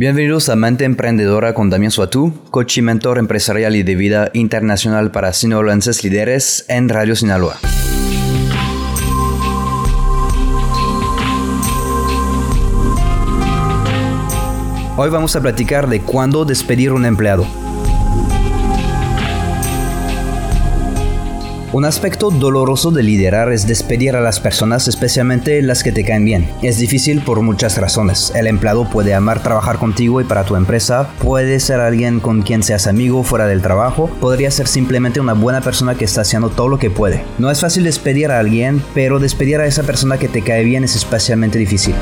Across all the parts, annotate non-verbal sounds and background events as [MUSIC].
Bienvenidos a Mente Emprendedora con Damián Suatú, coach y mentor empresarial y de vida internacional para sinaloenses líderes en Radio Sinaloa. Hoy vamos a platicar de cuándo despedir un empleado. Un aspecto doloroso de liderar es despedir a las personas, especialmente las que te caen bien. Es difícil por muchas razones. El empleado puede amar trabajar contigo y para tu empresa, puede ser alguien con quien seas amigo fuera del trabajo, podría ser simplemente una buena persona que está haciendo todo lo que puede. No es fácil despedir a alguien, pero despedir a esa persona que te cae bien es especialmente difícil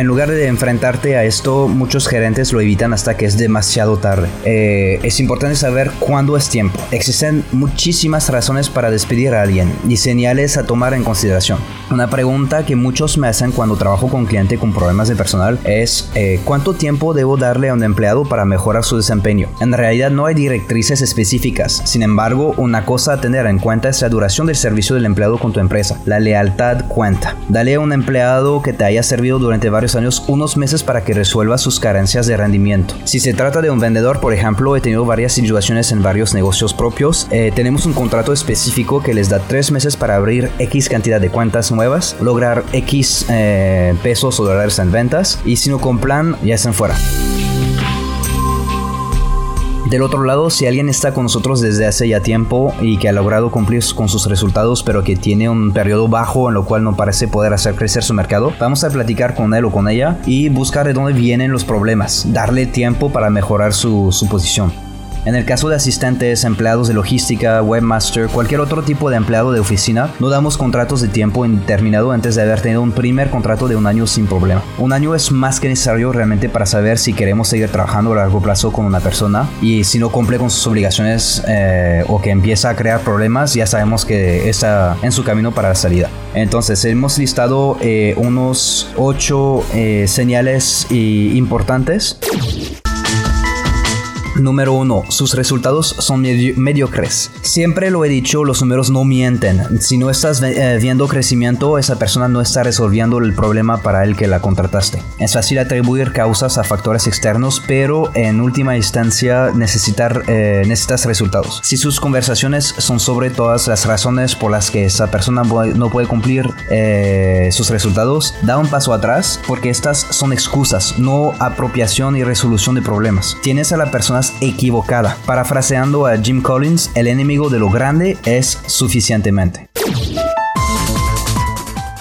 en lugar de enfrentarte a esto, muchos gerentes lo evitan hasta que es demasiado tarde. Eh, es importante saber cuándo es tiempo. Existen muchísimas razones para despedir a alguien y señales a tomar en consideración. Una pregunta que muchos me hacen cuando trabajo con cliente con problemas de personal es eh, ¿cuánto tiempo debo darle a un empleado para mejorar su desempeño? En realidad no hay directrices específicas. Sin embargo, una cosa a tener en cuenta es la duración del servicio del empleado con tu empresa. La lealtad cuenta. Dale a un empleado que te haya servido durante varios años unos meses para que resuelva sus carencias de rendimiento. Si se trata de un vendedor, por ejemplo, he tenido varias situaciones en varios negocios propios. Eh, tenemos un contrato específico que les da tres meses para abrir X cantidad de cuentas nuevas, lograr X eh, pesos o dólares en ventas y si no cumplan, ya están fuera. Del otro lado, si alguien está con nosotros desde hace ya tiempo y que ha logrado cumplir con sus resultados, pero que tiene un periodo bajo en lo cual no parece poder hacer crecer su mercado, vamos a platicar con él o con ella y buscar de dónde vienen los problemas, darle tiempo para mejorar su, su posición. En el caso de asistentes, empleados de logística, webmaster, cualquier otro tipo de empleado de oficina, no damos contratos de tiempo indeterminado antes de haber tenido un primer contrato de un año sin problema. Un año es más que necesario realmente para saber si queremos seguir trabajando a largo plazo con una persona y si no cumple con sus obligaciones eh, o que empieza a crear problemas, ya sabemos que está en su camino para la salida. Entonces hemos listado eh, unos 8 eh, señales importantes Número 1. Sus resultados son mediocres. Siempre lo he dicho, los números no mienten. Si no estás eh, viendo crecimiento, esa persona no está resolviendo el problema para el que la contrataste. Es fácil atribuir causas a factores externos, pero en última instancia necesitar, eh, necesitas resultados. Si sus conversaciones son sobre todas las razones por las que esa persona no puede cumplir eh, sus resultados, da un paso atrás porque estas son excusas, no apropiación y resolución de problemas. Tienes a la persona equivocada. Parafraseando a Jim Collins, el enemigo de lo grande es suficientemente.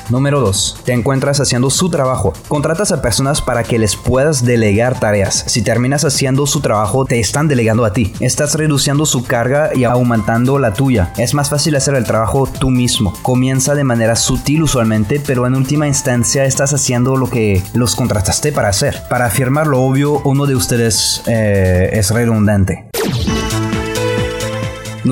Número 2. Te encuentras haciendo su trabajo. Contratas a personas para que les puedas delegar tareas. Si terminas haciendo su trabajo, te están delegando a ti. Estás reduciendo su carga y aumentando la tuya. Es más fácil hacer el trabajo tú mismo. Comienza de manera sutil usualmente, pero en última instancia estás haciendo lo que los contrataste para hacer. Para afirmar lo obvio, uno de ustedes eh, es redundante.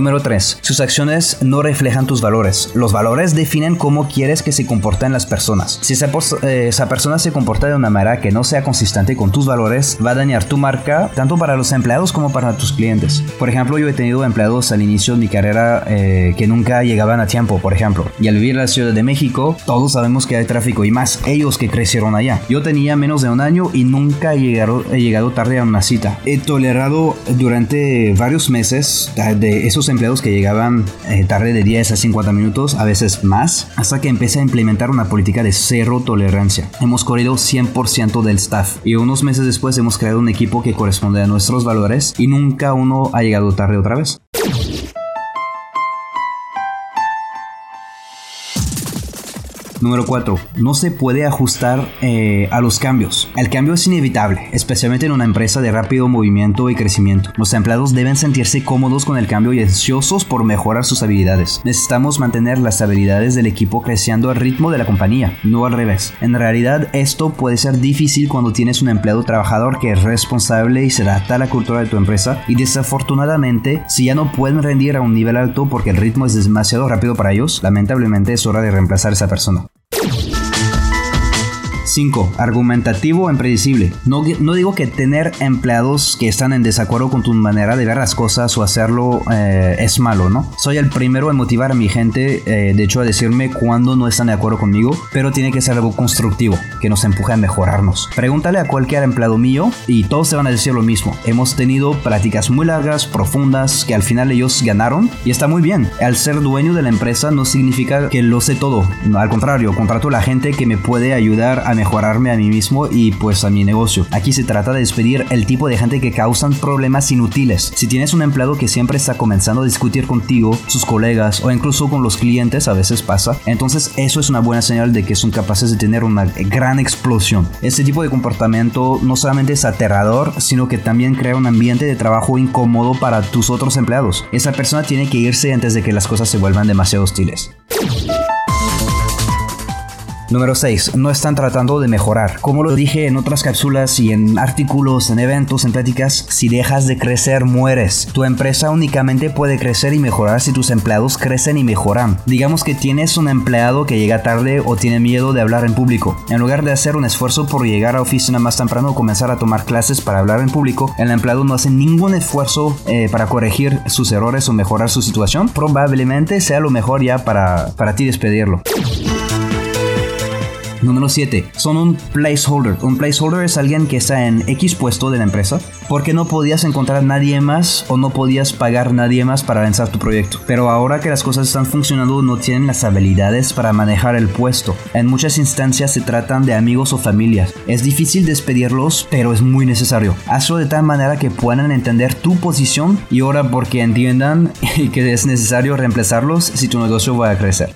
Número 3. Sus acciones no reflejan tus valores. Los valores definen cómo quieres que se comporten las personas. Si eh, esa, persona se comporta de una manera que no sea consistente con tus valores, va a dañar tu marca tanto para los empleados como para tus clientes. Por ejemplo, yo he tenido empleados al inicio de mi carrera eh, que nunca llegaban a tiempo, por ejemplo. Y al vivir en la Ciudad de México, todos sabemos que hay tráfico y más ellos que crecieron allá. Yo tenía menos de un año y nunca he llegado, he llegado tarde a una cita. He tolerado durante varios meses de esos empleados que llegaban eh, tarde de 10 a 50 minutos, a veces más, hasta que empecé a implementar una política de cero tolerancia. Hemos corrido 100% del staff y unos meses después hemos creado un equipo que corresponde a nuestros valores y nunca uno ha llegado tarde otra vez. Número 4. No se puede ajustar eh, a los cambios. El cambio es inevitable, especialmente en una empresa de rápido movimiento y crecimiento. Los empleados deben sentirse cómodos con el cambio y ansiosos por mejorar sus habilidades. Necesitamos mantener las habilidades del equipo creciendo al ritmo de la compañía, no al revés. En realidad, esto puede ser difícil cuando tienes un empleado trabajador que es responsable y se adapta a la cultura de tu empresa y desafortunadamente, si ya no pueden rendir a un nivel alto porque el ritmo es demasiado rápido para ellos, lamentablemente es hora de reemplazar a esa persona. 5. Argumentativo e impredecible. No, no digo que tener empleados que están en desacuerdo con tu manera de ver las cosas o hacerlo eh, es malo, ¿no? Soy el primero en motivar a mi gente, eh, de hecho, a decirme cuando no están de acuerdo conmigo, pero tiene que ser algo constructivo, que nos empuje a mejorarnos. Pregúntale a cualquier empleado mío y todos se van a decir lo mismo. Hemos tenido prácticas muy largas, profundas, que al final ellos ganaron y está muy bien. Al ser dueño de la empresa no significa que lo sé todo. Al contrario, contrato a la gente que me puede ayudar a mejorarme a mí mismo y pues a mi negocio. Aquí se trata de despedir el tipo de gente que causan problemas inútiles. Si tienes un empleado que siempre está comenzando a discutir contigo, sus colegas o incluso con los clientes, a veces pasa, entonces eso es una buena señal de que son capaces de tener una gran explosión. Este tipo de comportamiento no solamente es aterrador, sino que también crea un ambiente de trabajo incómodo para tus otros empleados. Esa persona tiene que irse antes de que las cosas se vuelvan demasiado hostiles. Número 6. No están tratando de mejorar. Como lo dije en otras cápsulas y en artículos, en eventos, en pláticas, si dejas de crecer, mueres. Tu empresa únicamente puede crecer y mejorar si tus empleados crecen y mejoran. Digamos que tienes un empleado que llega tarde o tiene miedo de hablar en público. En lugar de hacer un esfuerzo por llegar a oficina más temprano o comenzar a tomar clases para hablar en público, el empleado no hace ningún esfuerzo eh, para corregir sus errores o mejorar su situación. Probablemente sea lo mejor ya para, para ti despedirlo. Número 7. Son un placeholder. Un placeholder es alguien que está en X puesto de la empresa porque no podías encontrar nadie más o no podías pagar nadie más para lanzar tu proyecto. Pero ahora que las cosas están funcionando no tienen las habilidades para manejar el puesto. En muchas instancias se tratan de amigos o familias. Es difícil despedirlos, pero es muy necesario. Hazlo de tal manera que puedan entender tu posición y ahora porque entiendan [LAUGHS] que es necesario reemplazarlos si tu negocio va a crecer.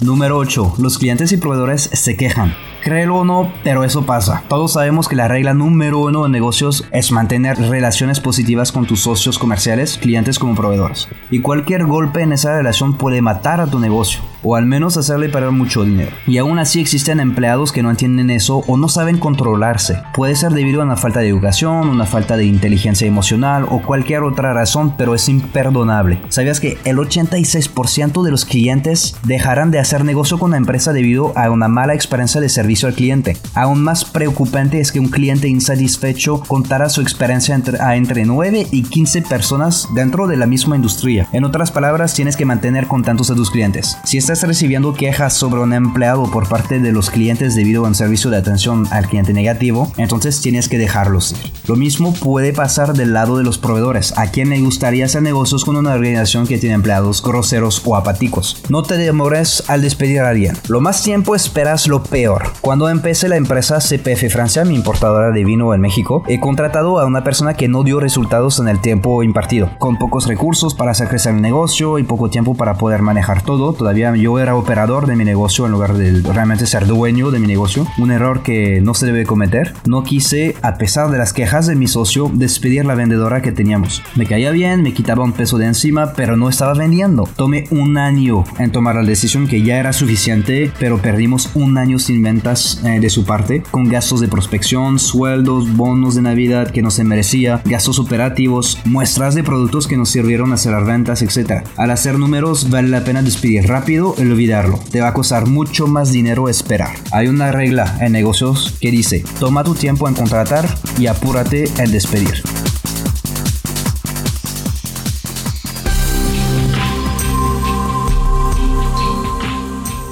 Número 8. Los clientes y proveedores se quejan. Créelo o no, pero eso pasa. Todos sabemos que la regla número uno de negocios es mantener relaciones positivas con tus socios comerciales, clientes como proveedores. Y cualquier golpe en esa relación puede matar a tu negocio, o al menos hacerle perder mucho dinero. Y aún así existen empleados que no entienden eso o no saben controlarse. Puede ser debido a una falta de educación, una falta de inteligencia emocional o cualquier otra razón, pero es imperdonable. ¿Sabías que el 86% de los clientes dejarán de hacer negocio con la empresa debido a una mala experiencia de servicio? al cliente. Aún más preocupante es que un cliente insatisfecho contará su experiencia entre, entre 9 y 15 personas dentro de la misma industria. En otras palabras, tienes que mantener contentos a tus clientes. Si estás recibiendo quejas sobre un empleado por parte de los clientes debido a un servicio de atención al cliente negativo, entonces tienes que dejarlos ir. Lo mismo puede pasar del lado de los proveedores, a quien le gustaría hacer negocios con una organización que tiene empleados groseros o apáticos. No te demores al despedir a alguien. Lo más tiempo esperas lo peor. Cuando empecé la empresa CPF Francia, mi importadora de vino en México, he contratado a una persona que no dio resultados en el tiempo impartido, con pocos recursos para hacer crecer el negocio y poco tiempo para poder manejar todo. Todavía yo era operador de mi negocio en lugar de realmente ser dueño de mi negocio, un error que no se debe cometer. No quise, a pesar de las quejas de mi socio, despedir la vendedora que teníamos. Me caía bien, me quitaba un peso de encima, pero no estaba vendiendo. Tomé un año en tomar la decisión que ya era suficiente, pero perdimos un año sin venta eh, de su parte, con gastos de prospección, sueldos, bonos de Navidad que no se merecía, gastos operativos, muestras de productos que nos sirvieron a cerrar ventas, etc. Al hacer números vale la pena despedir rápido y olvidarlo. Te va a costar mucho más dinero esperar. Hay una regla en negocios que dice, toma tu tiempo en contratar y apúrate en despedir.